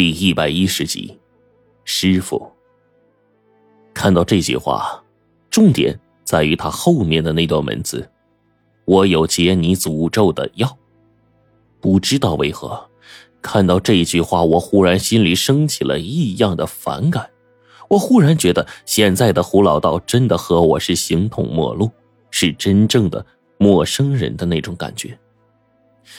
第一百一十集，师傅。看到这句话，重点在于他后面的那段文字：“我有解你诅咒的药。”不知道为何，看到这句话，我忽然心里升起了异样的反感。我忽然觉得，现在的胡老道真的和我是形同陌路，是真正的陌生人的那种感觉。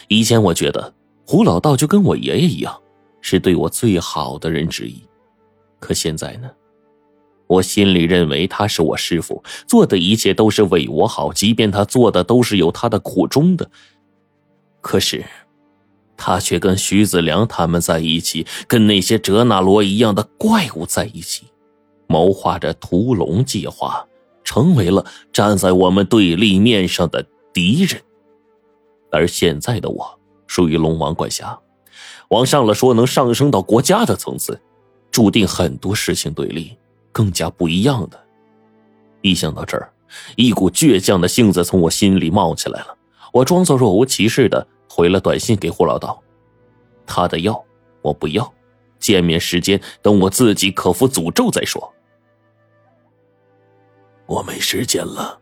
以前我觉得胡老道就跟我爷爷一样。是对我最好的人之一，可现在呢？我心里认为他是我师傅，做的一切都是为我好，即便他做的都是有他的苦衷的。可是，他却跟徐子良他们在一起，跟那些哲那罗一样的怪物在一起，谋划着屠龙计划，成为了站在我们对立面上的敌人。而现在的我，属于龙王管辖。往上了说，能上升到国家的层次，注定很多事情对立，更加不一样的。一想到这儿，一股倔强的性子从我心里冒起来了。我装作若无其事的回了短信给胡老道：“他的药我不要，见面时间等我自己克服诅咒再说。”我没时间了，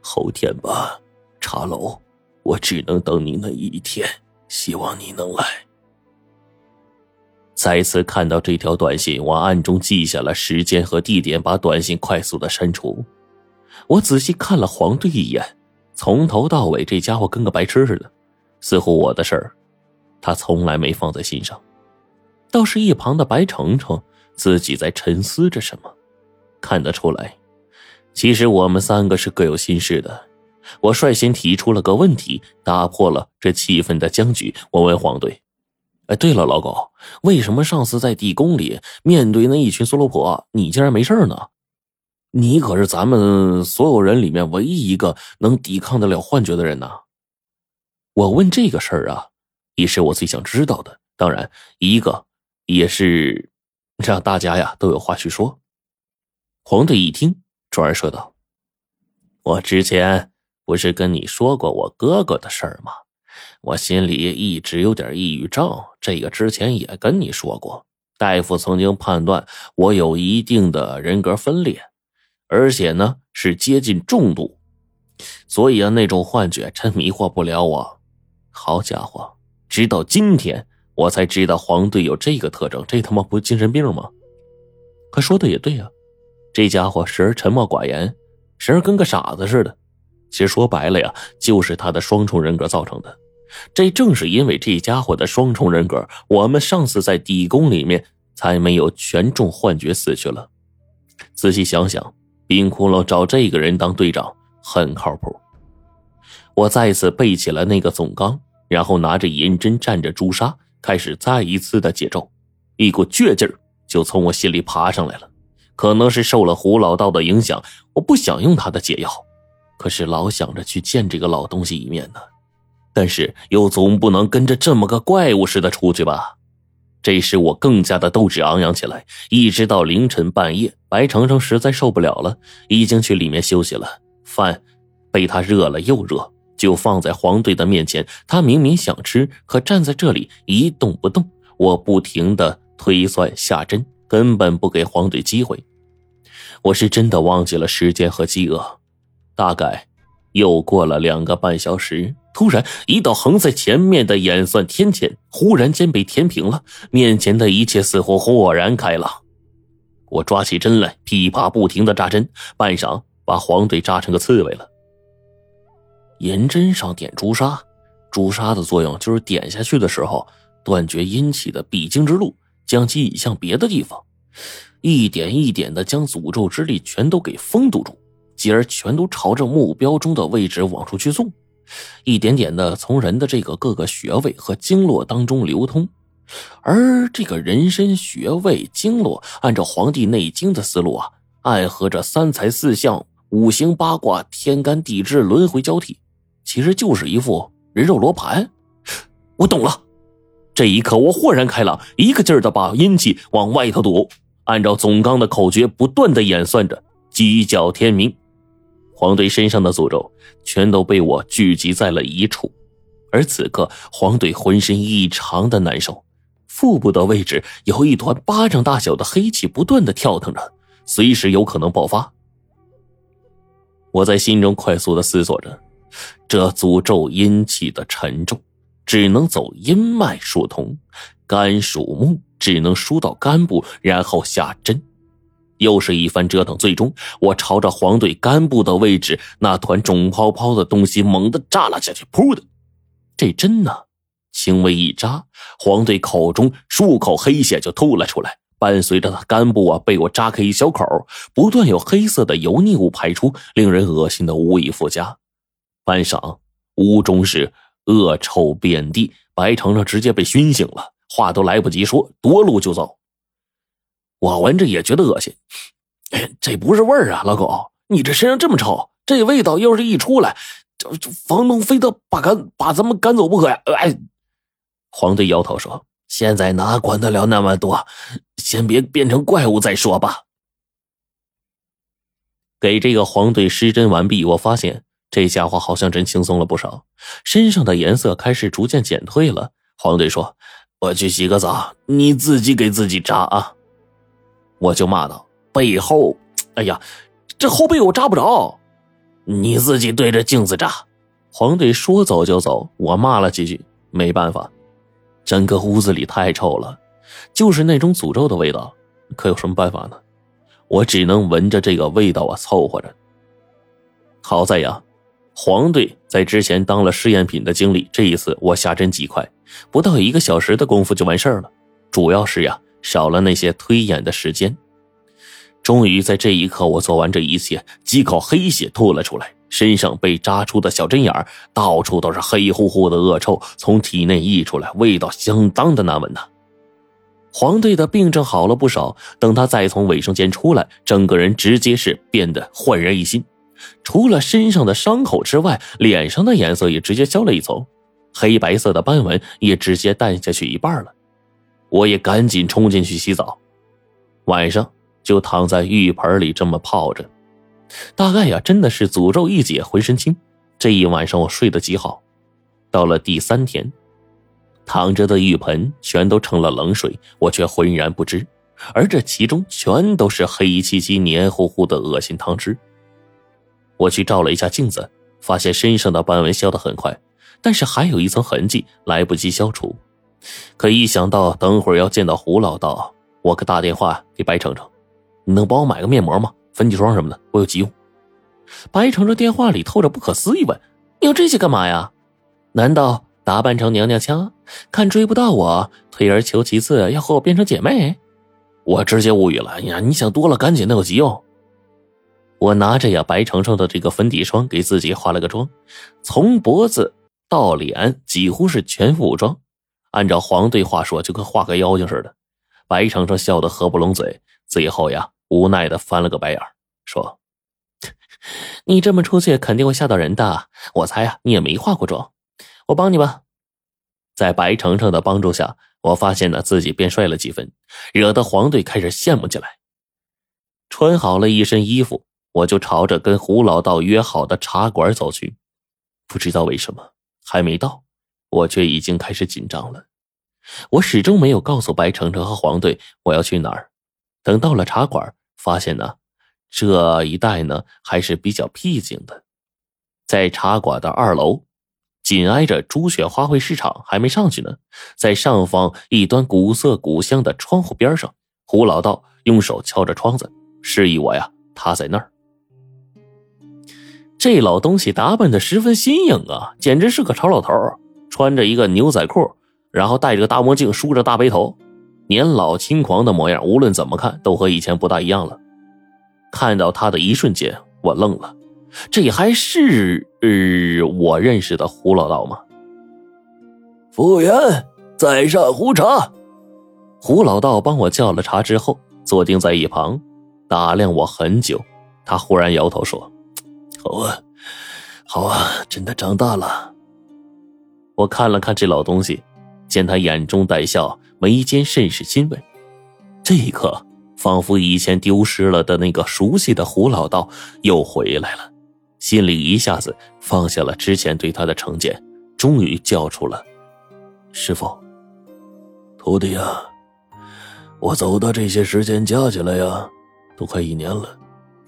后天吧，茶楼，我只能等你那一天，希望你能来。再次看到这条短信，我暗中记下了时间和地点，把短信快速的删除。我仔细看了黄队一眼，从头到尾，这家伙跟个白痴似的，似乎我的事儿，他从来没放在心上。倒是一旁的白程程自己在沉思着什么，看得出来，其实我们三个是各有心事的。我率先提出了个问题，打破了这气氛的僵局。我问黄队。哎，对了，老狗，为什么上次在地宫里面对那一群梭罗婆，你竟然没事呢？你可是咱们所有人里面唯一一个能抵抗得了幻觉的人呐！我问这个事儿啊，也是我最想知道的。当然，一个也是让大家呀都有话去说。皇帝一听，转而说道：“我之前不是跟你说过我哥哥的事儿吗？”我心里一直有点抑郁症，这个之前也跟你说过。大夫曾经判断我有一定的人格分裂，而且呢是接近重度，所以啊那种幻觉真迷惑不了我。好家伙，直到今天我才知道黄队有这个特征，这他妈不精神病吗？可说的也对啊，这家伙时而沉默寡言，时而跟个傻子似的。其实说白了呀，就是他的双重人格造成的。这正是因为这家伙的双重人格，我们上次在地宫里面才没有全中幻觉死去了。仔细想想，冰窟窿找这个人当队长很靠谱。我再次背起了那个总纲，然后拿着银针蘸着朱砂，开始再一次的解咒。一股倔劲儿就从我心里爬上来了。可能是受了胡老道的影响，我不想用他的解药，可是老想着去见这个老东西一面呢。但是又总不能跟着这么个怪物似的出去吧？这时我更加的斗志昂扬起来，一直到凌晨半夜，白程程实在受不了了，已经去里面休息了。饭被他热了又热，就放在黄队的面前。他明明想吃，可站在这里一动不动。我不停的推算下针，根本不给黄队机会。我是真的忘记了时间和饥饿，大概又过了两个半小时。突然，一道横在前面的演算天堑忽然间被填平了，面前的一切似乎豁然开朗。我抓起针来，噼啪不停的扎针，半晌把黄队扎成个刺猬了。银针上点朱砂，朱砂的作用就是点下去的时候断绝阴气的必经之路，将其引向别的地方，一点一点的将诅咒之力全都给封堵住，继而全都朝着目标中的位置往出去送。一点点的从人的这个各个穴位和经络当中流通，而这个人参穴位经络，按照《黄帝内经》的思路啊，暗合着三才四象、五行八卦、天干地支轮回交替，其实就是一副人肉罗盘。我懂了，这一刻我豁然开朗，一个劲儿的把阴气往外头堵，按照总纲的口诀不断的演算着，鸡叫天明。黄队身上的诅咒全都被我聚集在了一处，而此刻黄队浑身异常的难受，腹部的位置有一团巴掌大小的黑气不断的跳腾着，随时有可能爆发。我在心中快速的思索着，这诅咒阴气的沉重，只能走阴脉疏通，肝属木，只能输到肝部，然后下针。又是一番折腾，最终我朝着黄队肝部的位置那团肿泡泡的东西猛地扎了下去，噗的，这针呢，轻微一扎，黄队口中数口黑血就吐了出来。伴随着他肝部啊被我扎开一小口，不断有黑色的油腻物排出，令人恶心的无以复加。半晌，屋中是恶臭遍地，白程程直接被熏醒了，话都来不及说，夺路就走。我闻着也觉得恶心，哎这不是味儿啊，老狗，你这身上这么臭，这味道要是一出来，这房东非得把赶把咱们赶走不可呀！哎，黄队摇头说。现在哪管得了那么多？先别变成怪物再说吧。给这个黄队施针完毕，我发现这家伙好像真轻松了不少，身上的颜色开始逐渐减退了。黄队说：“我去洗个澡，你自己给自己扎啊。”我就骂道：“背后，哎呀，这后背我扎不着，你自己对着镜子扎。”黄队说走就走，我骂了几句，没办法。整个屋子里太臭了，就是那种诅咒的味道，可有什么办法呢？我只能闻着这个味道啊凑合着。好在呀，黄队在之前当了试验品的经历，这一次我下针极快，不到一个小时的功夫就完事儿了。主要是呀，少了那些推演的时间。终于在这一刻，我做完这一切，几口黑血吐了出来。身上被扎出的小针眼儿到处都是黑乎乎的恶臭，从体内溢出来，味道相当的难闻呐。黄队的病症好了不少，等他再从卫生间出来，整个人直接是变得焕然一新，除了身上的伤口之外，脸上的颜色也直接消了一层，黑白色的斑纹也直接淡下去一半了。我也赶紧冲进去洗澡，晚上就躺在浴盆里这么泡着。大概呀，真的是诅咒一解，浑身轻。这一晚上我睡得极好。到了第三天，躺着的浴盆全都成了冷水，我却浑然不知。而这其中全都是黑漆漆、黏糊糊的恶心汤汁。我去照了一下镜子，发现身上的斑纹消得很快，但是还有一层痕迹来不及消除。可一想到等会儿要见到胡老道，我可打电话给白程程：“你能帮我买个面膜吗？”粉底霜什么的，我有急用。白程程电话里透着不可思议，问：“你要这些干嘛呀？难道打扮成娘娘腔，看追不到我，退而求其次，要和我变成姐妹？”我直接无语了。呀，你想多了，赶紧的，有急用。我拿着呀白程程的这个粉底霜，给自己化了个妆，从脖子到脸几乎是全副武装。按照黄队话说，就跟画个妖精似的。白程程笑得合不拢嘴，最后呀。无奈的翻了个白眼说：“ 你这么出去肯定会吓到人的。我猜啊，你也没化过妆，我帮你吧。”在白程程的帮助下，我发现呢自己变帅了几分，惹得黄队开始羡慕起来。穿好了一身衣服，我就朝着跟胡老道约好的茶馆走去。不知道为什么，还没到，我却已经开始紧张了。我始终没有告诉白程程和黄队我要去哪儿。等到了茶馆。发现呢，这一带呢还是比较僻静的，在茶馆的二楼，紧挨着朱雀花卉市场，还没上去呢。在上方一端古色古香的窗户边上，胡老道用手敲着窗子，示意我呀，他在那儿。这老东西打扮的十分新颖啊，简直是个潮老头，穿着一个牛仔裤，然后戴着个大墨镜，梳着大背头。年老轻狂的模样，无论怎么看都和以前不大一样了。看到他的一瞬间，我愣了，这还是呃我认识的胡老道吗？服务员，再上壶茶。胡老道帮我叫了茶之后，坐定在一旁，打量我很久。他忽然摇头说：“好啊，好啊，真的长大了。”我看了看这老东西，见他眼中带笑。眉间甚是欣慰，这一刻，仿佛以前丢失了的那个熟悉的胡老道又回来了，心里一下子放下了之前对他的成见，终于叫出了：“师傅。”徒弟呀，我走的这些时间加起来呀，都快一年了。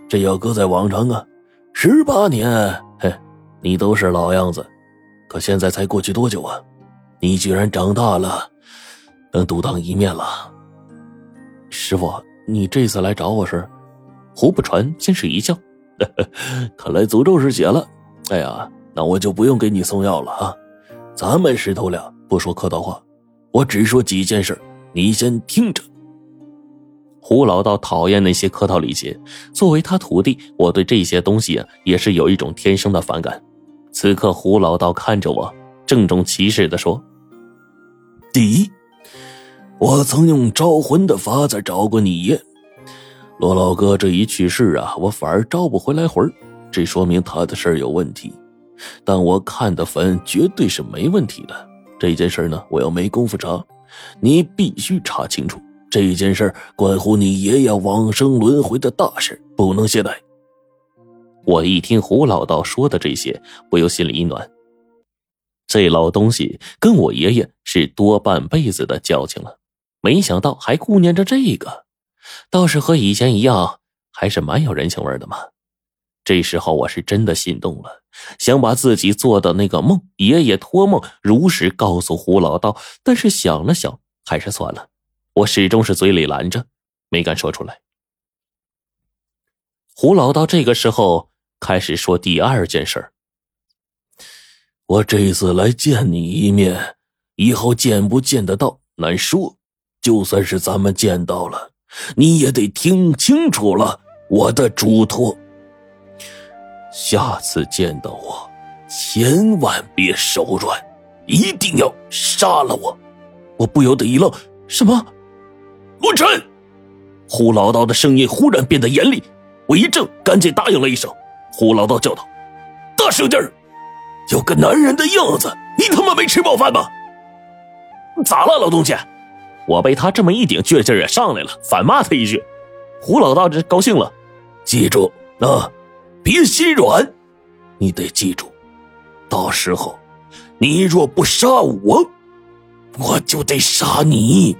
这要搁在往常啊，十八年，嘿，你都是老样子。可现在才过去多久啊？你居然长大了，能独当一面了。师傅，你这次来找我时，胡不传先是一笑，看来诅咒是解了。哎呀，那我就不用给你送药了啊。咱们师徒俩不说客套话，我只说几件事，你先听着。胡老道讨厌那些客套礼节，作为他徒弟，我对这些东西啊也是有一种天生的反感。此刻，胡老道看着我，郑重其事的说：“第一，我曾用招魂的法子找过你爷，罗老哥这一去世啊，我反而招不回来魂这说明他的事有问题。但我看的坟绝对是没问题的。这件事呢，我又没工夫查，你必须查清楚。”这件事关乎你爷爷往生轮回的大事，不能懈怠。我一听胡老道说的这些，不由心里一暖。这老东西跟我爷爷是多半辈子的交情了，没想到还顾念着这个，倒是和以前一样，还是蛮有人情味的嘛。这时候我是真的心动了，想把自己做的那个梦，爷爷托梦如实告诉胡老道，但是想了想，还是算了。我始终是嘴里拦着，没敢说出来。胡老道这个时候开始说第二件事我这次来见你一面，以后见不见得到难说。就算是咱们见到了，你也得听清楚了我的嘱托。下次见到我，千万别手软，一定要杀了我。我不由得一愣，什么？陆晨，胡老道的声音忽然变得严厉，我一怔，赶紧答应了一声。胡老道叫道：“大声点有个男人的样子，你他妈没吃饱饭吗？咋了，老东西？”我被他这么一顶，倔劲也上来了，反骂他一句。胡老大这高兴了，记住啊，别心软，你得记住，到时候你若不杀我，我就得杀你。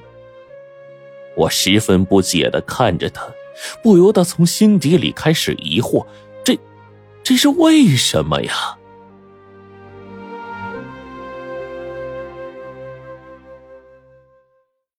我十分不解的看着他，不由得从心底里开始疑惑：这，这是为什么呀？